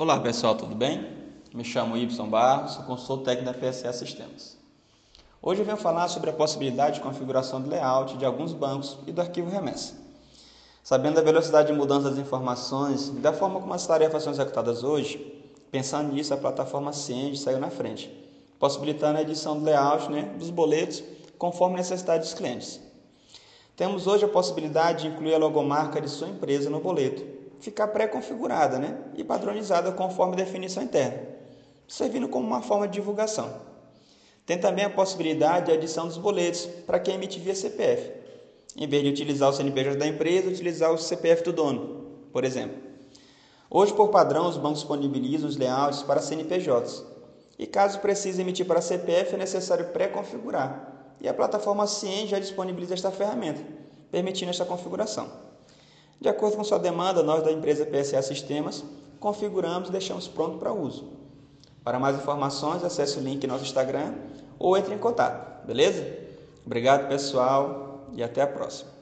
Olá pessoal, tudo bem? Me chamo Ibson Barros, sou consultor técnico da PSA Sistemas. Hoje eu venho falar sobre a possibilidade de configuração de layout de alguns bancos e do arquivo remessa. Sabendo da velocidade de mudança das informações e da forma como as tarefas são executadas hoje, pensando nisso, a plataforma Cienge saiu na frente, possibilitando a edição do layout né, dos boletos conforme a necessidade dos clientes. Temos hoje a possibilidade de incluir a logomarca de sua empresa no boleto, ficar pré-configurada né? e padronizada conforme definição interna, servindo como uma forma de divulgação. Tem também a possibilidade de adição dos boletos para quem emite via CPF, em vez de utilizar o CNPJ da empresa, utilizar o CPF do dono, por exemplo. Hoje, por padrão, os bancos disponibilizam os layouts para CNPJs. E caso precise emitir para CPF, é necessário pré-configurar. E a plataforma Cien já disponibiliza esta ferramenta, permitindo esta configuração. De acordo com sua demanda, nós da empresa PSA Sistemas configuramos e deixamos pronto para uso. Para mais informações, acesse o link no nosso Instagram ou entre em contato, beleza? Obrigado, pessoal, e até a próxima.